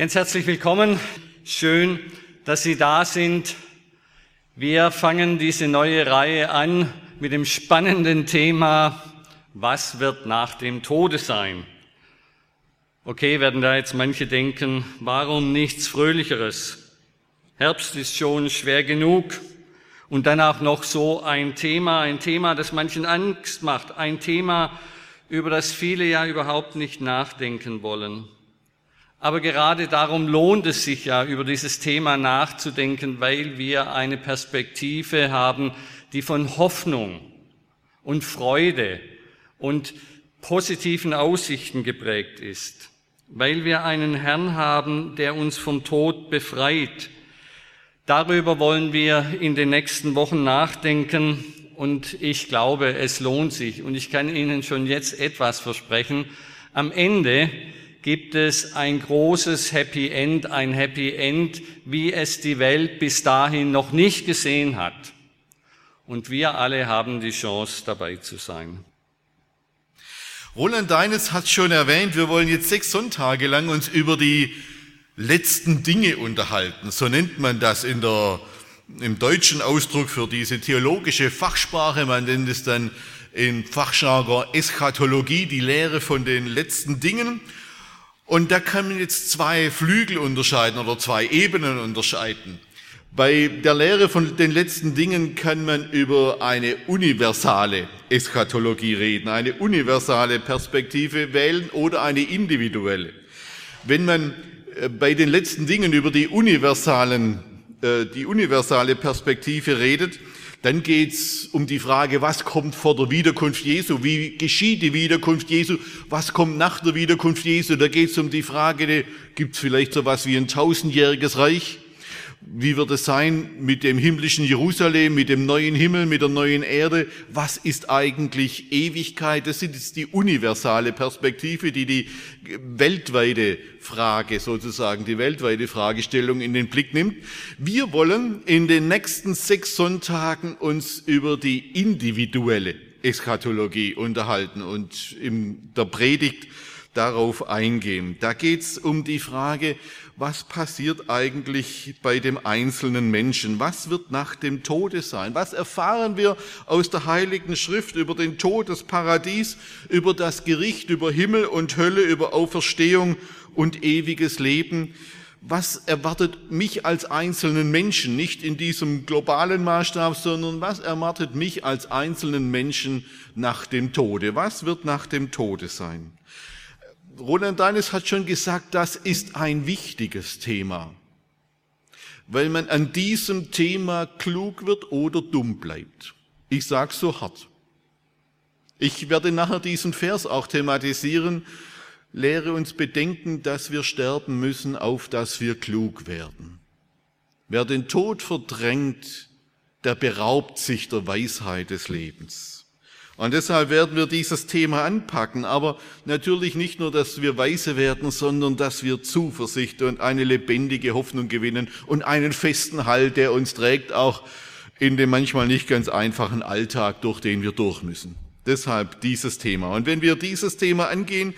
Ganz herzlich willkommen. Schön, dass Sie da sind. Wir fangen diese neue Reihe an mit dem spannenden Thema, was wird nach dem Tode sein? Okay, werden da jetzt manche denken, warum nichts Fröhlicheres? Herbst ist schon schwer genug. Und dann auch noch so ein Thema, ein Thema, das manchen Angst macht, ein Thema, über das viele ja überhaupt nicht nachdenken wollen. Aber gerade darum lohnt es sich ja, über dieses Thema nachzudenken, weil wir eine Perspektive haben, die von Hoffnung und Freude und positiven Aussichten geprägt ist. Weil wir einen Herrn haben, der uns vom Tod befreit. Darüber wollen wir in den nächsten Wochen nachdenken und ich glaube, es lohnt sich. Und ich kann Ihnen schon jetzt etwas versprechen. Am Ende gibt es ein großes Happy End, ein Happy End, wie es die Welt bis dahin noch nicht gesehen hat. Und wir alle haben die Chance, dabei zu sein. Roland Deines hat schon erwähnt, wir wollen jetzt sechs Sonntage lang uns über die letzten Dinge unterhalten. So nennt man das in der, im deutschen Ausdruck für diese theologische Fachsprache. Man nennt es dann im Fachjargon Eschatologie, die Lehre von den letzten Dingen. Und da kann man jetzt zwei Flügel unterscheiden oder zwei Ebenen unterscheiden. Bei der Lehre von den letzten Dingen kann man über eine universale Eschatologie reden, eine universale Perspektive wählen oder eine individuelle. Wenn man äh, bei den letzten Dingen über die universalen, äh, die universale Perspektive redet, dann geht's um die Frage, was kommt vor der Wiederkunft Jesu? Wie geschieht die Wiederkunft Jesu? Was kommt nach der Wiederkunft Jesu? Da geht's um die Frage, gibt's vielleicht so was wie ein tausendjähriges Reich? Wie wird es sein mit dem himmlischen Jerusalem, mit dem neuen Himmel, mit der neuen Erde? Was ist eigentlich Ewigkeit? Das ist die universale Perspektive, die die weltweite Frage sozusagen, die weltweite Fragestellung in den Blick nimmt. Wir wollen in den nächsten sechs Sonntagen uns über die individuelle Eschatologie unterhalten und in der Predigt darauf eingehen. Da geht es um die Frage, was passiert eigentlich bei dem einzelnen Menschen? Was wird nach dem Tode sein? Was erfahren wir aus der Heiligen Schrift über den Tod, das Paradies, über das Gericht, über Himmel und Hölle, über Auferstehung und ewiges Leben? Was erwartet mich als einzelnen Menschen, nicht in diesem globalen Maßstab, sondern was erwartet mich als einzelnen Menschen nach dem Tode? Was wird nach dem Tode sein? Roland Deines hat schon gesagt, das ist ein wichtiges Thema, weil man an diesem Thema klug wird oder dumm bleibt. Ich sage so hart. Ich werde nachher diesen Vers auch thematisieren. Lehre uns bedenken, dass wir sterben müssen, auf dass wir klug werden. Wer den Tod verdrängt, der beraubt sich der Weisheit des Lebens. Und deshalb werden wir dieses Thema anpacken, aber natürlich nicht nur, dass wir weise werden, sondern dass wir Zuversicht und eine lebendige Hoffnung gewinnen und einen festen Halt, der uns trägt, auch in dem manchmal nicht ganz einfachen Alltag, durch den wir durch müssen. Deshalb dieses Thema. Und wenn wir dieses Thema angehen,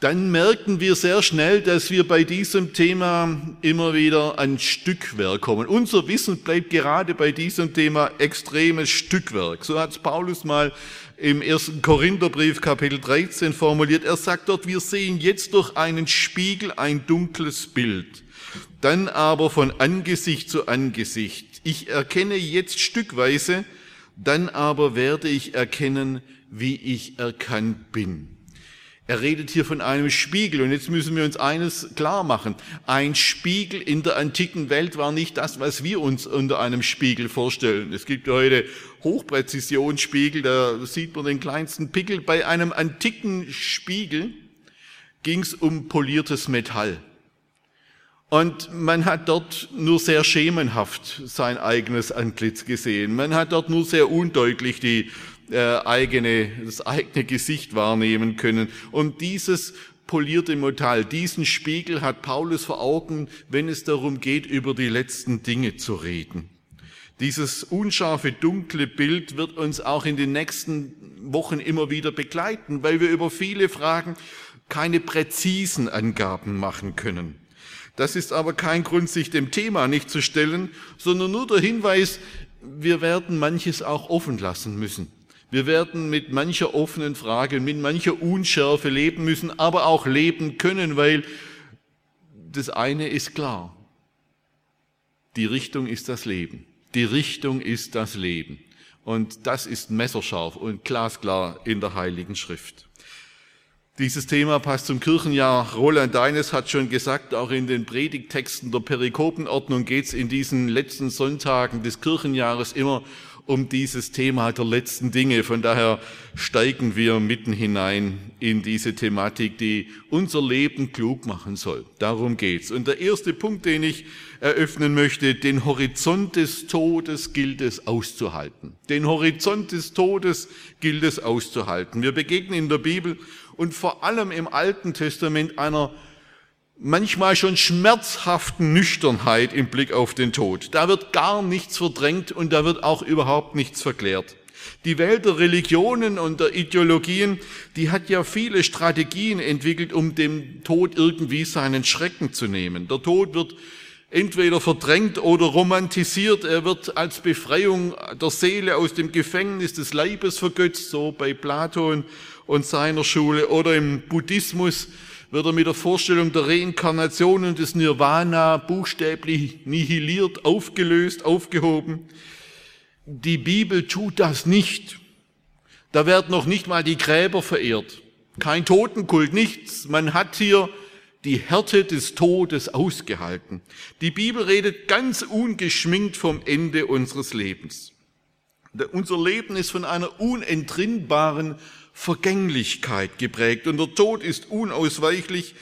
dann merken wir sehr schnell, dass wir bei diesem Thema immer wieder an Stückwerk kommen. Unser Wissen bleibt gerade bei diesem Thema extremes Stückwerk. So hat Paulus mal im ersten Korintherbrief Kapitel 13 formuliert. Er sagt dort, wir sehen jetzt durch einen Spiegel ein dunkles Bild, dann aber von Angesicht zu Angesicht. Ich erkenne jetzt stückweise, dann aber werde ich erkennen, wie ich erkannt bin. Er redet hier von einem Spiegel und jetzt müssen wir uns eines klar machen. Ein Spiegel in der antiken Welt war nicht das, was wir uns unter einem Spiegel vorstellen. Es gibt heute Hochpräzisionsspiegel, da sieht man den kleinsten Pickel. Bei einem antiken Spiegel ging es um poliertes Metall. Und man hat dort nur sehr schemenhaft sein eigenes Antlitz gesehen. Man hat dort nur sehr undeutlich die äh, eigene, das eigene Gesicht wahrnehmen können. Und dieses polierte Metall, diesen Spiegel hat Paulus vor Augen, wenn es darum geht, über die letzten Dinge zu reden. Dieses unscharfe, dunkle Bild wird uns auch in den nächsten Wochen immer wieder begleiten, weil wir über viele Fragen keine präzisen Angaben machen können. Das ist aber kein Grund, sich dem Thema nicht zu stellen, sondern nur der Hinweis, wir werden manches auch offen lassen müssen. Wir werden mit mancher offenen Frage, mit mancher Unschärfe leben müssen, aber auch leben können, weil das eine ist klar. Die Richtung ist das Leben. Die Richtung ist das Leben. Und das ist messerscharf und glasklar in der Heiligen Schrift. Dieses Thema passt zum Kirchenjahr. Roland Deines hat schon gesagt, auch in den Predigtexten der Perikopenordnung geht es in diesen letzten Sonntagen des Kirchenjahres immer dieses Thema der letzten Dinge. Von daher steigen wir mitten hinein in diese Thematik, die unser Leben klug machen soll. Darum geht's. Und der erste Punkt, den ich eröffnen möchte, den Horizont des Todes gilt es auszuhalten. Den Horizont des Todes gilt es auszuhalten. Wir begegnen in der Bibel und vor allem im Alten Testament einer manchmal schon schmerzhaften Nüchternheit im Blick auf den Tod. Da wird gar nichts verdrängt und da wird auch überhaupt nichts verklärt. Die Welt der Religionen und der Ideologien, die hat ja viele Strategien entwickelt, um dem Tod irgendwie seinen Schrecken zu nehmen. Der Tod wird entweder verdrängt oder romantisiert. Er wird als Befreiung der Seele aus dem Gefängnis des Leibes vergötzt, so bei Platon und seiner Schule oder im Buddhismus wird er mit der Vorstellung der Reinkarnation und des Nirvana buchstäblich nihiliert, aufgelöst, aufgehoben. Die Bibel tut das nicht. Da werden noch nicht mal die Gräber verehrt. Kein Totenkult, nichts. Man hat hier die Härte des Todes ausgehalten. Die Bibel redet ganz ungeschminkt vom Ende unseres Lebens. Unser Leben ist von einer unentrinnbaren Vergänglichkeit geprägt und der Tod ist unausweichlich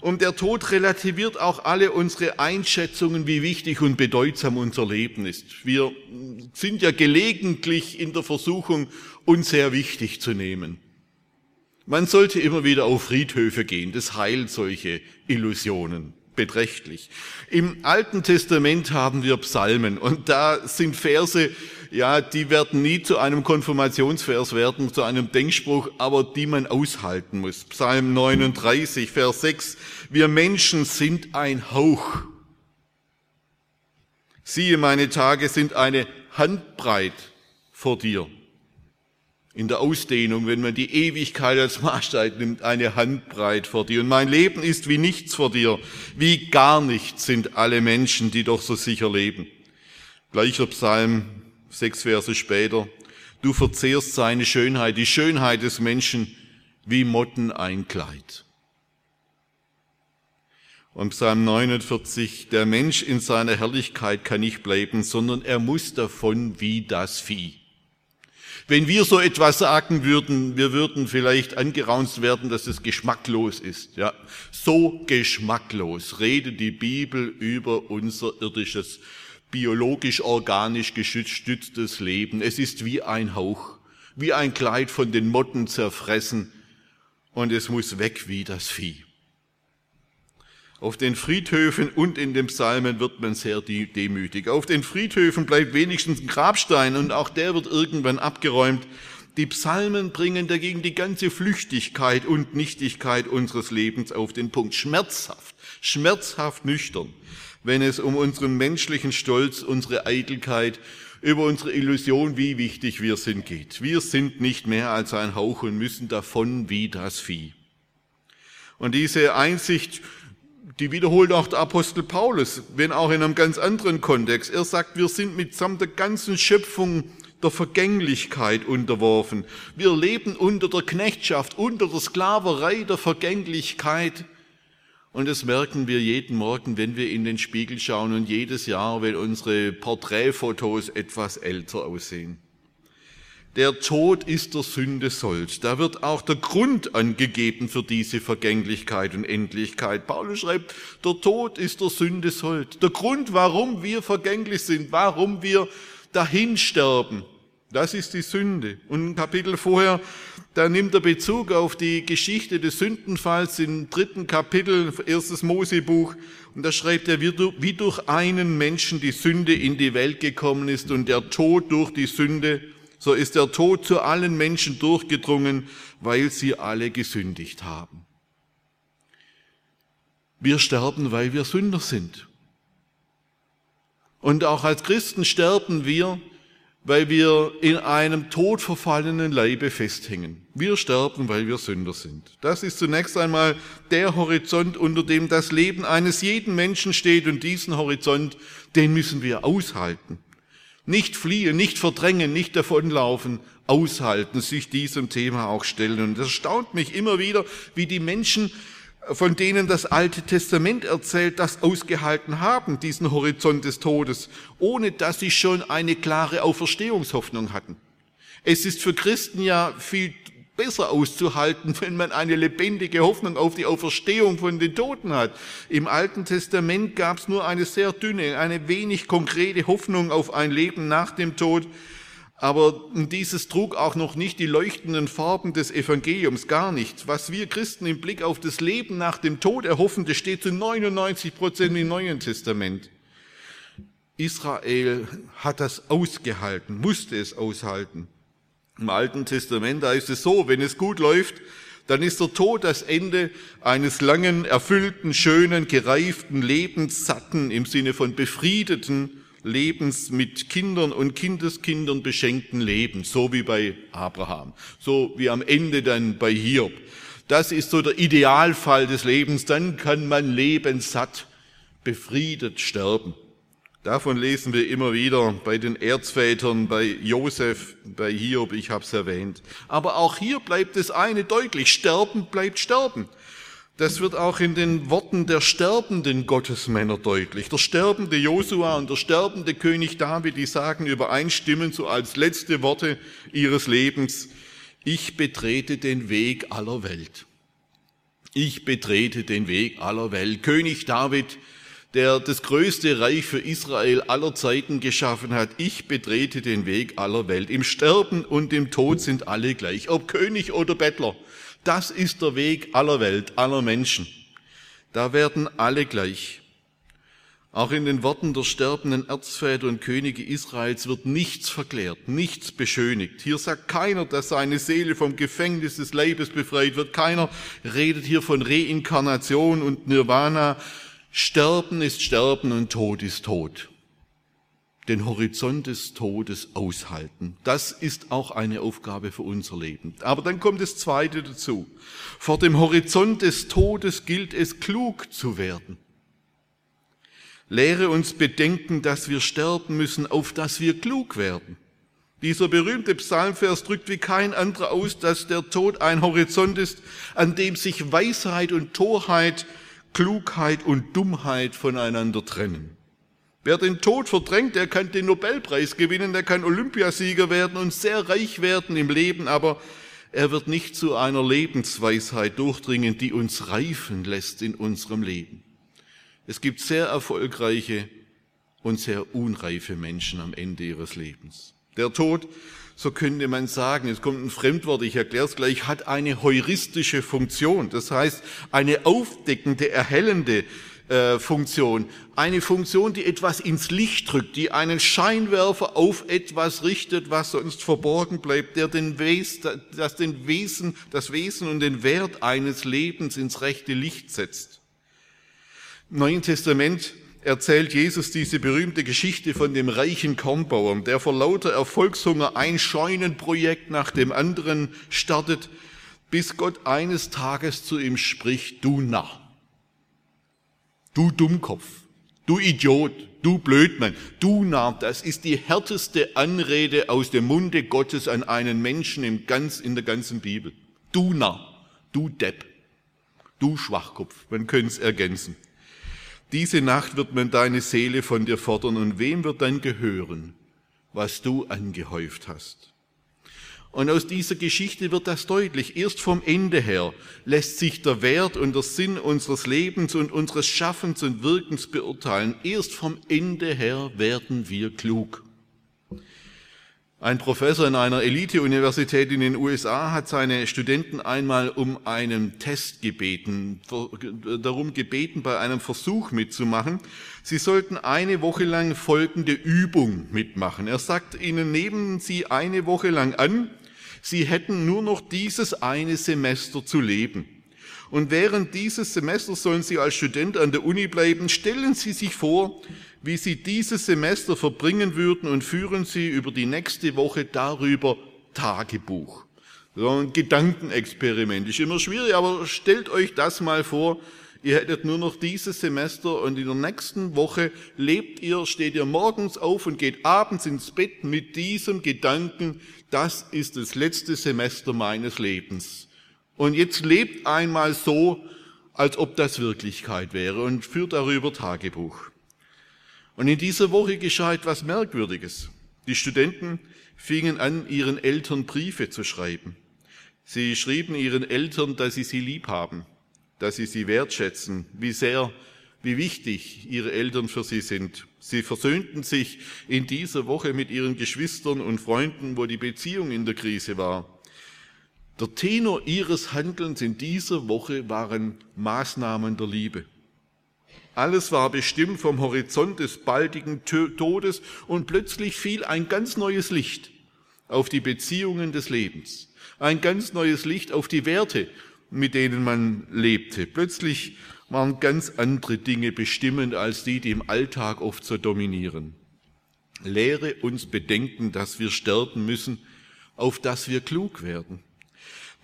und der Tod relativiert auch alle unsere Einschätzungen, wie wichtig und bedeutsam unser Leben ist. Wir sind ja gelegentlich in der Versuchung, uns sehr wichtig zu nehmen. Man sollte immer wieder auf Friedhöfe gehen, das heilt solche Illusionen beträchtlich. Im Alten Testament haben wir Psalmen und da sind Verse, ja, die werden nie zu einem Konfirmationsvers werden, zu einem Denkspruch, aber die man aushalten muss. Psalm 39, Vers 6. Wir Menschen sind ein Hauch. Siehe, meine Tage sind eine Handbreit vor dir in der Ausdehnung, wenn man die Ewigkeit als Maßstab nimmt, eine Handbreit vor dir. Und mein Leben ist wie nichts vor dir, wie gar nichts sind alle Menschen, die doch so sicher leben. Gleicher Psalm, sechs Verse später. Du verzehrst seine Schönheit, die Schönheit des Menschen, wie Motten ein Kleid. Und Psalm 49, der Mensch in seiner Herrlichkeit kann nicht bleiben, sondern er muss davon wie das Vieh. Wenn wir so etwas sagen würden, wir würden vielleicht angeraunzt werden, dass es geschmacklos ist. Ja, so geschmacklos redet die Bibel über unser irdisches, biologisch, organisch gestütztes Leben. Es ist wie ein Hauch, wie ein Kleid von den Motten zerfressen und es muss weg wie das Vieh. Auf den Friedhöfen und in den Psalmen wird man sehr demütig. Auf den Friedhöfen bleibt wenigstens ein Grabstein und auch der wird irgendwann abgeräumt. Die Psalmen bringen dagegen die ganze Flüchtigkeit und Nichtigkeit unseres Lebens auf den Punkt. Schmerzhaft, schmerzhaft nüchtern, wenn es um unseren menschlichen Stolz, unsere Eitelkeit, über unsere Illusion, wie wichtig wir sind, geht. Wir sind nicht mehr als ein Hauch und müssen davon wie das Vieh. Und diese Einsicht die wiederholt auch der Apostel Paulus, wenn auch in einem ganz anderen Kontext. Er sagt, wir sind mitsamt der ganzen Schöpfung der Vergänglichkeit unterworfen. Wir leben unter der Knechtschaft, unter der Sklaverei der Vergänglichkeit. Und das merken wir jeden Morgen, wenn wir in den Spiegel schauen und jedes Jahr, wenn unsere Porträtfotos etwas älter aussehen. Der Tod ist der Sünde Sold. Da wird auch der Grund angegeben für diese Vergänglichkeit und Endlichkeit. Paulus schreibt, der Tod ist der Sünde Sold. Der Grund, warum wir vergänglich sind, warum wir dahin sterben, das ist die Sünde. Und ein Kapitel vorher, da nimmt er Bezug auf die Geschichte des Sündenfalls im dritten Kapitel, erstes Mosebuch. Und da schreibt er, wie durch einen Menschen die Sünde in die Welt gekommen ist und der Tod durch die Sünde so ist der Tod zu allen Menschen durchgedrungen, weil sie alle gesündigt haben. Wir sterben, weil wir Sünder sind. Und auch als Christen sterben wir, weil wir in einem todverfallenen Leibe festhängen. Wir sterben, weil wir Sünder sind. Das ist zunächst einmal der Horizont, unter dem das Leben eines jeden Menschen steht und diesen Horizont, den müssen wir aushalten. Nicht fliehen, nicht verdrängen, nicht davonlaufen, aushalten, sich diesem Thema auch stellen. Und es erstaunt mich immer wieder, wie die Menschen, von denen das Alte Testament erzählt, das ausgehalten haben, diesen Horizont des Todes, ohne dass sie schon eine klare Auferstehungshoffnung hatten. Es ist für Christen ja viel besser auszuhalten, wenn man eine lebendige Hoffnung auf die Auferstehung von den Toten hat. Im Alten Testament gab es nur eine sehr dünne, eine wenig konkrete Hoffnung auf ein Leben nach dem Tod. Aber dieses trug auch noch nicht die leuchtenden Farben des Evangeliums, gar nicht. Was wir Christen im Blick auf das Leben nach dem Tod erhoffen, das steht zu 99 Prozent im Neuen Testament. Israel hat das ausgehalten, musste es aushalten. Im Alten Testament, da ist es so, wenn es gut läuft, dann ist der Tod das Ende eines langen, erfüllten, schönen, gereiften, lebenssatten, im Sinne von befriedeten Lebens mit Kindern und Kindeskindern beschenkten Lebens, so wie bei Abraham, so wie am Ende dann bei Hiob. Das ist so der Idealfall des Lebens, dann kann man lebenssatt, befriedet sterben. Davon lesen wir immer wieder bei den Erzvätern, bei Josef, bei Hiob, ich habe es erwähnt. Aber auch hier bleibt das eine deutlich, Sterben bleibt Sterben. Das wird auch in den Worten der sterbenden Gottesmänner deutlich. Der sterbende Josua und der sterbende König David, die sagen übereinstimmend so als letzte Worte ihres Lebens, ich betrete den Weg aller Welt. Ich betrete den Weg aller Welt. König David, der das größte Reich für Israel aller Zeiten geschaffen hat. Ich betrete den Weg aller Welt. Im Sterben und im Tod sind alle gleich, ob König oder Bettler. Das ist der Weg aller Welt, aller Menschen. Da werden alle gleich. Auch in den Worten der sterbenden Erzväter und Könige Israels wird nichts verklärt, nichts beschönigt. Hier sagt keiner, dass seine Seele vom Gefängnis des Leibes befreit wird. Keiner redet hier von Reinkarnation und Nirvana. Sterben ist Sterben und Tod ist Tod. Den Horizont des Todes aushalten. Das ist auch eine Aufgabe für unser Leben. Aber dann kommt das Zweite dazu. Vor dem Horizont des Todes gilt es, klug zu werden. Lehre uns bedenken, dass wir sterben müssen, auf dass wir klug werden. Dieser berühmte Psalmvers drückt wie kein anderer aus, dass der Tod ein Horizont ist, an dem sich Weisheit und Torheit Klugheit und Dummheit voneinander trennen. Wer den Tod verdrängt, der kann den Nobelpreis gewinnen, der kann Olympiasieger werden und sehr reich werden im Leben, aber er wird nicht zu einer Lebensweisheit durchdringen, die uns reifen lässt in unserem Leben. Es gibt sehr erfolgreiche und sehr unreife Menschen am Ende ihres Lebens. Der Tod so könnte man sagen, es kommt ein Fremdwort, ich erkläre es gleich, hat eine heuristische Funktion. Das heißt, eine aufdeckende, erhellende äh, Funktion. Eine Funktion, die etwas ins Licht drückt, die einen Scheinwerfer auf etwas richtet, was sonst verborgen bleibt, der den Wes, das den Wesen, das Wesen und den Wert eines Lebens ins rechte Licht setzt. Im Neuen Testament erzählt Jesus diese berühmte Geschichte von dem reichen Kornbauern, der vor lauter Erfolgshunger ein Scheunenprojekt nach dem anderen startet, bis Gott eines Tages zu ihm spricht, du Narr, du Dummkopf, du Idiot, du Blödmann, du Narr, das ist die härteste Anrede aus dem Munde Gottes an einen Menschen im ganz, in der ganzen Bibel. Du Narr, du Depp, du Schwachkopf, man könnte es ergänzen. Diese Nacht wird man deine Seele von dir fordern und wem wird dann gehören, was du angehäuft hast? Und aus dieser Geschichte wird das deutlich. Erst vom Ende her lässt sich der Wert und der Sinn unseres Lebens und unseres Schaffens und Wirkens beurteilen. Erst vom Ende her werden wir klug. Ein Professor in einer Elite-Universität in den USA hat seine Studenten einmal um einen Test gebeten, darum gebeten, bei einem Versuch mitzumachen. Sie sollten eine Woche lang folgende Übung mitmachen. Er sagt ihnen, nehmen Sie eine Woche lang an, Sie hätten nur noch dieses eine Semester zu leben. Und während dieses Semesters sollen Sie als Student an der Uni bleiben. Stellen Sie sich vor, wie Sie dieses Semester verbringen würden und führen Sie über die nächste Woche darüber Tagebuch. So ein Gedankenexperiment. Ist immer schwierig, aber stellt euch das mal vor. Ihr hättet nur noch dieses Semester und in der nächsten Woche lebt ihr, steht ihr morgens auf und geht abends ins Bett mit diesem Gedanken, das ist das letzte Semester meines Lebens. Und jetzt lebt einmal so, als ob das Wirklichkeit wäre und führt darüber Tagebuch. Und in dieser Woche geschah etwas Merkwürdiges. Die Studenten fingen an, ihren Eltern Briefe zu schreiben. Sie schrieben ihren Eltern, dass sie sie lieb haben, dass sie sie wertschätzen, wie sehr, wie wichtig ihre Eltern für sie sind. Sie versöhnten sich in dieser Woche mit ihren Geschwistern und Freunden, wo die Beziehung in der Krise war. Der Tenor ihres Handelns in dieser Woche waren Maßnahmen der Liebe. Alles war bestimmt vom Horizont des baldigen Todes und plötzlich fiel ein ganz neues Licht auf die Beziehungen des Lebens. Ein ganz neues Licht auf die Werte, mit denen man lebte. Plötzlich waren ganz andere Dinge bestimmend als die, die im Alltag oft so dominieren. Lehre uns bedenken, dass wir sterben müssen, auf dass wir klug werden.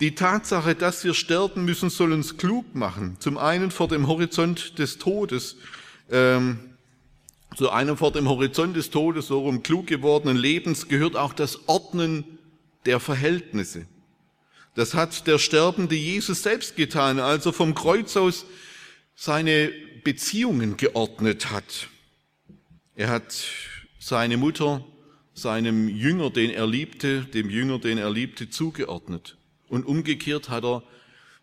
Die Tatsache, dass wir sterben müssen, soll uns klug machen. Zum einen vor dem Horizont des Todes, ähm, zu einem vor dem Horizont des Todes, so rum klug gewordenen Lebens, gehört auch das Ordnen der Verhältnisse. Das hat der sterbende Jesus selbst getan, als er vom Kreuz aus seine Beziehungen geordnet hat. Er hat seine Mutter seinem Jünger, den er liebte, dem Jünger, den er liebte, zugeordnet. Und umgekehrt hat er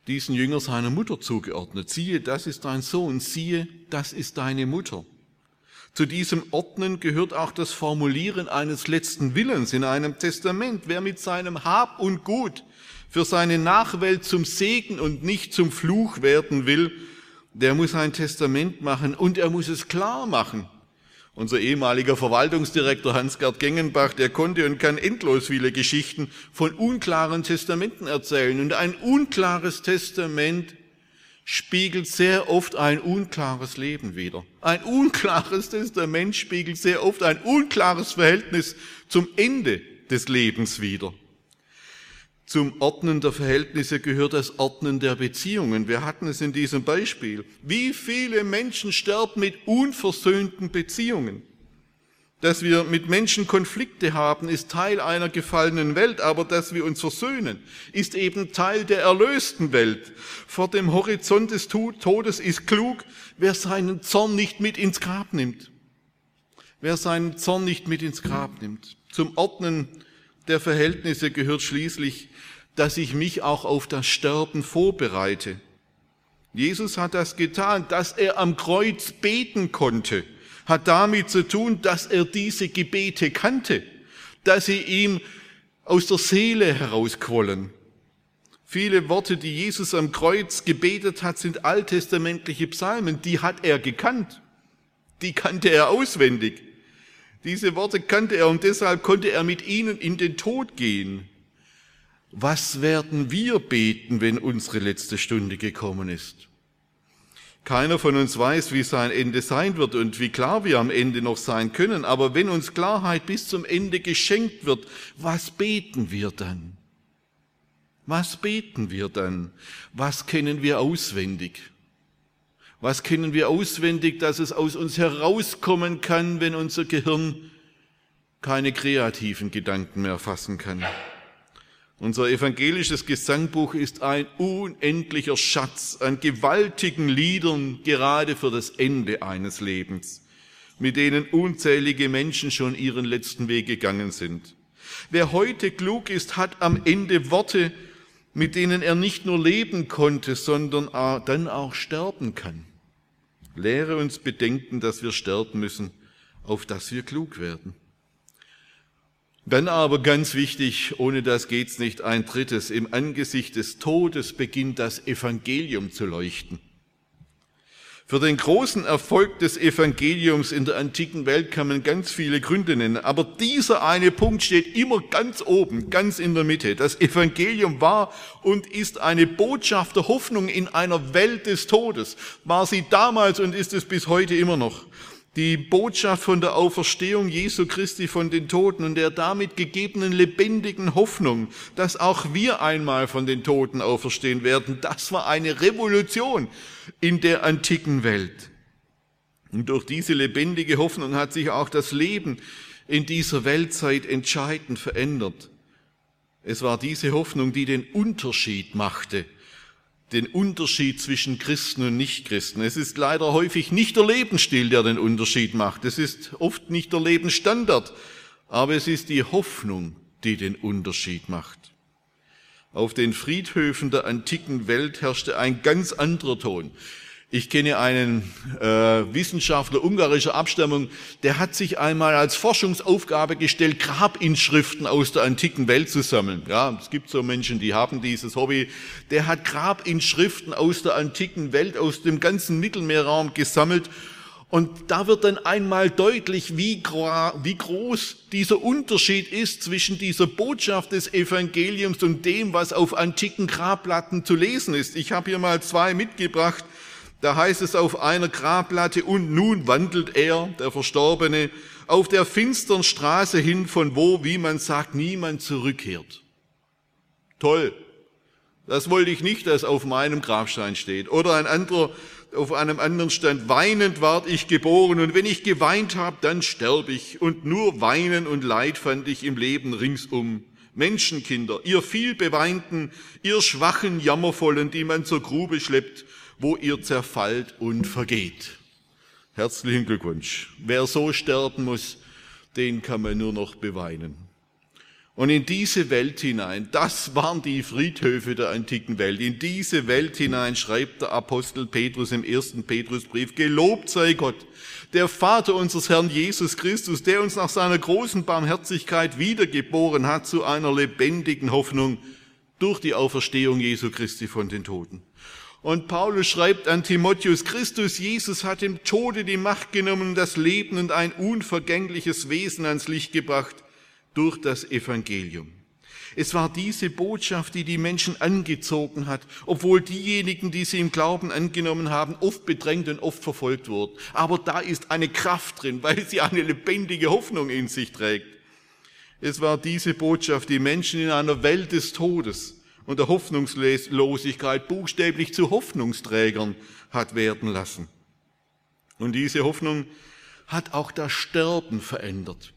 diesen Jünger seiner Mutter zugeordnet. Siehe, das ist dein Sohn, siehe, das ist deine Mutter. Zu diesem Ordnen gehört auch das Formulieren eines letzten Willens in einem Testament. Wer mit seinem Hab und Gut für seine Nachwelt zum Segen und nicht zum Fluch werden will, der muss ein Testament machen und er muss es klar machen. Unser ehemaliger Verwaltungsdirektor Hans-Gerd Gengenbach, der konnte und kann endlos viele Geschichten von unklaren Testamenten erzählen. Und ein unklares Testament spiegelt sehr oft ein unklares Leben wider. Ein unklares Testament spiegelt sehr oft ein unklares Verhältnis zum Ende des Lebens wider. Zum Ordnen der Verhältnisse gehört das Ordnen der Beziehungen. Wir hatten es in diesem Beispiel. Wie viele Menschen sterben mit unversöhnten Beziehungen? Dass wir mit Menschen Konflikte haben, ist Teil einer gefallenen Welt, aber dass wir uns versöhnen, ist eben Teil der erlösten Welt. Vor dem Horizont des Todes ist klug, wer seinen Zorn nicht mit ins Grab nimmt. Wer seinen Zorn nicht mit ins Grab nimmt. Zum Ordnen der Verhältnisse gehört schließlich dass ich mich auch auf das Sterben vorbereite. Jesus hat das getan, dass er am Kreuz beten konnte, hat damit zu tun, dass er diese Gebete kannte, dass sie ihm aus der Seele herausquollen. Viele Worte, die Jesus am Kreuz gebetet hat, sind alttestamentliche Psalmen, die hat er gekannt. Die kannte er auswendig. Diese Worte kannte er und deshalb konnte er mit ihnen in den Tod gehen. Was werden wir beten, wenn unsere letzte Stunde gekommen ist? Keiner von uns weiß, wie sein Ende sein wird und wie klar wir am Ende noch sein können. Aber wenn uns Klarheit bis zum Ende geschenkt wird, was beten wir dann? Was beten wir dann? Was kennen wir auswendig? Was kennen wir auswendig, dass es aus uns herauskommen kann, wenn unser Gehirn keine kreativen Gedanken mehr fassen kann? Unser evangelisches Gesangbuch ist ein unendlicher Schatz an gewaltigen Liedern gerade für das Ende eines Lebens, mit denen unzählige Menschen schon ihren letzten Weg gegangen sind. Wer heute klug ist, hat am Ende Worte, mit denen er nicht nur leben konnte, sondern dann auch sterben kann. Lehre uns bedenken, dass wir sterben müssen, auf dass wir klug werden. Dann aber ganz wichtig, ohne das geht's nicht, ein drittes, im Angesicht des Todes beginnt das Evangelium zu leuchten. Für den großen Erfolg des Evangeliums in der antiken Welt kann man ganz viele Gründe nennen, aber dieser eine Punkt steht immer ganz oben, ganz in der Mitte. Das Evangelium war und ist eine Botschaft der Hoffnung in einer Welt des Todes. War sie damals und ist es bis heute immer noch die Botschaft von der Auferstehung Jesu Christi von den Toten und der damit gegebenen lebendigen Hoffnung, dass auch wir einmal von den Toten auferstehen werden, das war eine Revolution in der antiken Welt. Und durch diese lebendige Hoffnung hat sich auch das Leben in dieser Weltzeit entscheidend verändert. Es war diese Hoffnung, die den Unterschied machte den Unterschied zwischen Christen und Nichtchristen. Es ist leider häufig nicht der Lebensstil, der den Unterschied macht. Es ist oft nicht der Lebensstandard, aber es ist die Hoffnung, die den Unterschied macht. Auf den Friedhöfen der antiken Welt herrschte ein ganz anderer Ton. Ich kenne einen äh, Wissenschaftler ungarischer Abstammung, der hat sich einmal als Forschungsaufgabe gestellt, Grabinschriften aus der antiken Welt zu sammeln. Ja, es gibt so Menschen, die haben dieses Hobby. Der hat Grabinschriften aus der antiken Welt, aus dem ganzen Mittelmeerraum gesammelt. Und da wird dann einmal deutlich, wie, wie groß dieser Unterschied ist zwischen dieser Botschaft des Evangeliums und dem, was auf antiken Grabplatten zu lesen ist. Ich habe hier mal zwei mitgebracht. Da heißt es auf einer Grabplatte, und nun wandelt er, der Verstorbene, auf der finstern Straße hin, von wo, wie man sagt, niemand zurückkehrt. Toll. Das wollte ich nicht, dass auf meinem Grabstein steht. Oder ein anderer, auf einem anderen stand, weinend ward ich geboren, und wenn ich geweint habe, dann sterb ich. Und nur Weinen und Leid fand ich im Leben ringsum. Menschenkinder, ihr viel beweinten, ihr schwachen, jammervollen, die man zur Grube schleppt, wo ihr zerfallt und vergeht. Herzlichen Glückwunsch. Wer so sterben muss, den kann man nur noch beweinen. Und in diese Welt hinein, das waren die Friedhöfe der antiken Welt, in diese Welt hinein schreibt der Apostel Petrus im ersten Petrusbrief, gelobt sei Gott, der Vater unseres Herrn Jesus Christus, der uns nach seiner großen Barmherzigkeit wiedergeboren hat zu einer lebendigen Hoffnung durch die Auferstehung Jesu Christi von den Toten. Und Paulus schreibt an Timotheus, Christus Jesus hat dem Tode die Macht genommen, das Leben und ein unvergängliches Wesen ans Licht gebracht durch das Evangelium. Es war diese Botschaft, die die Menschen angezogen hat, obwohl diejenigen, die sie im Glauben angenommen haben, oft bedrängt und oft verfolgt wurden. Aber da ist eine Kraft drin, weil sie eine lebendige Hoffnung in sich trägt. Es war diese Botschaft, die Menschen in einer Welt des Todes und der Hoffnungslosigkeit buchstäblich zu Hoffnungsträgern hat werden lassen. Und diese Hoffnung hat auch das Sterben verändert.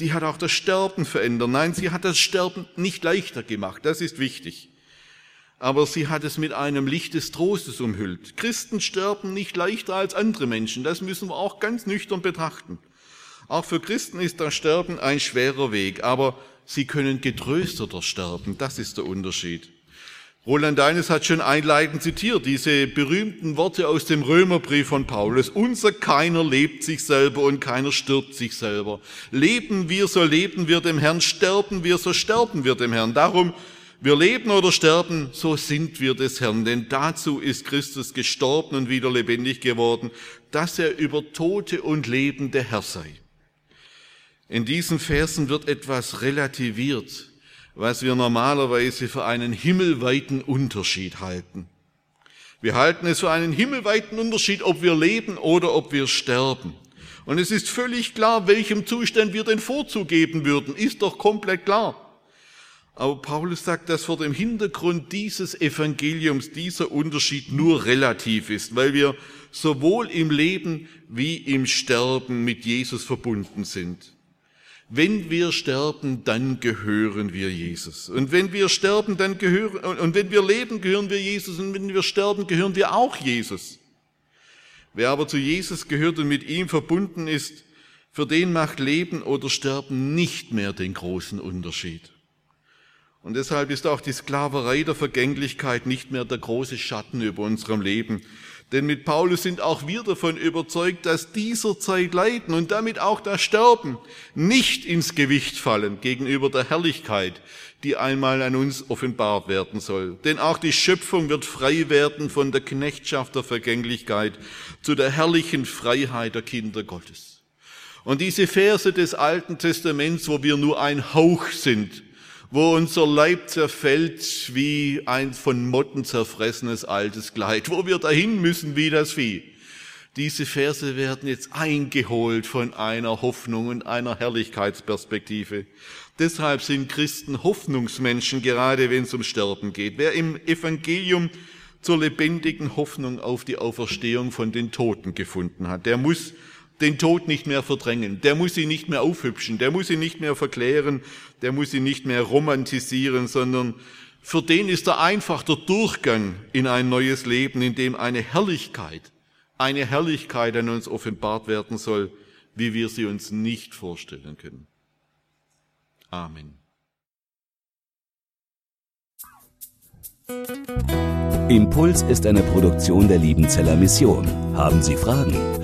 Die hat auch das Sterben verändert. Nein, sie hat das Sterben nicht leichter gemacht, das ist wichtig. Aber sie hat es mit einem Licht des Trostes umhüllt. Christen sterben nicht leichter als andere Menschen, das müssen wir auch ganz nüchtern betrachten. Auch für Christen ist das Sterben ein schwerer Weg, aber sie können getrösteter sterben. Das ist der Unterschied. Roland Deines hat schon einleitend zitiert, diese berühmten Worte aus dem Römerbrief von Paulus. Unser keiner lebt sich selber und keiner stirbt sich selber. Leben wir, so leben wir dem Herrn. Sterben wir, so sterben wir dem Herrn. Darum, wir leben oder sterben, so sind wir des Herrn. Denn dazu ist Christus gestorben und wieder lebendig geworden, dass er über Tote und Leben der Herr sei. In diesen Versen wird etwas relativiert, was wir normalerweise für einen himmelweiten Unterschied halten. Wir halten es für einen himmelweiten Unterschied, ob wir leben oder ob wir sterben. Und es ist völlig klar, welchem Zustand wir den Vorzug geben würden. Ist doch komplett klar. Aber Paulus sagt, dass vor dem Hintergrund dieses Evangeliums dieser Unterschied nur relativ ist, weil wir sowohl im Leben wie im Sterben mit Jesus verbunden sind. Wenn wir sterben, dann gehören wir Jesus. Und wenn wir sterben, dann gehören, und wenn wir leben, gehören wir Jesus. Und wenn wir sterben, gehören wir auch Jesus. Wer aber zu Jesus gehört und mit ihm verbunden ist, Für den macht Leben oder Sterben nicht mehr den großen Unterschied. Und deshalb ist auch die Sklaverei der Vergänglichkeit nicht mehr der große Schatten über unserem Leben. Denn mit Paulus sind auch wir davon überzeugt, dass dieser Zeit Leiden und damit auch das Sterben nicht ins Gewicht fallen gegenüber der Herrlichkeit, die einmal an uns offenbart werden soll. Denn auch die Schöpfung wird frei werden von der Knechtschaft der Vergänglichkeit zu der herrlichen Freiheit der Kinder Gottes. Und diese Verse des Alten Testaments, wo wir nur ein Hauch sind, wo unser Leib zerfällt wie ein von Motten zerfressenes altes Kleid, wo wir dahin müssen wie das Vieh. Diese Verse werden jetzt eingeholt von einer Hoffnung und einer Herrlichkeitsperspektive. Deshalb sind Christen Hoffnungsmenschen, gerade wenn es um Sterben geht. Wer im Evangelium zur lebendigen Hoffnung auf die Auferstehung von den Toten gefunden hat, der muss den Tod nicht mehr verdrängen, der muss ihn nicht mehr aufhübschen, der muss ihn nicht mehr verklären, der muss ihn nicht mehr romantisieren, sondern für den ist er einfach der Durchgang in ein neues Leben, in dem eine Herrlichkeit, eine Herrlichkeit an uns offenbart werden soll, wie wir sie uns nicht vorstellen können. Amen. Impuls ist eine Produktion der Liebenzeller Mission. Haben Sie Fragen?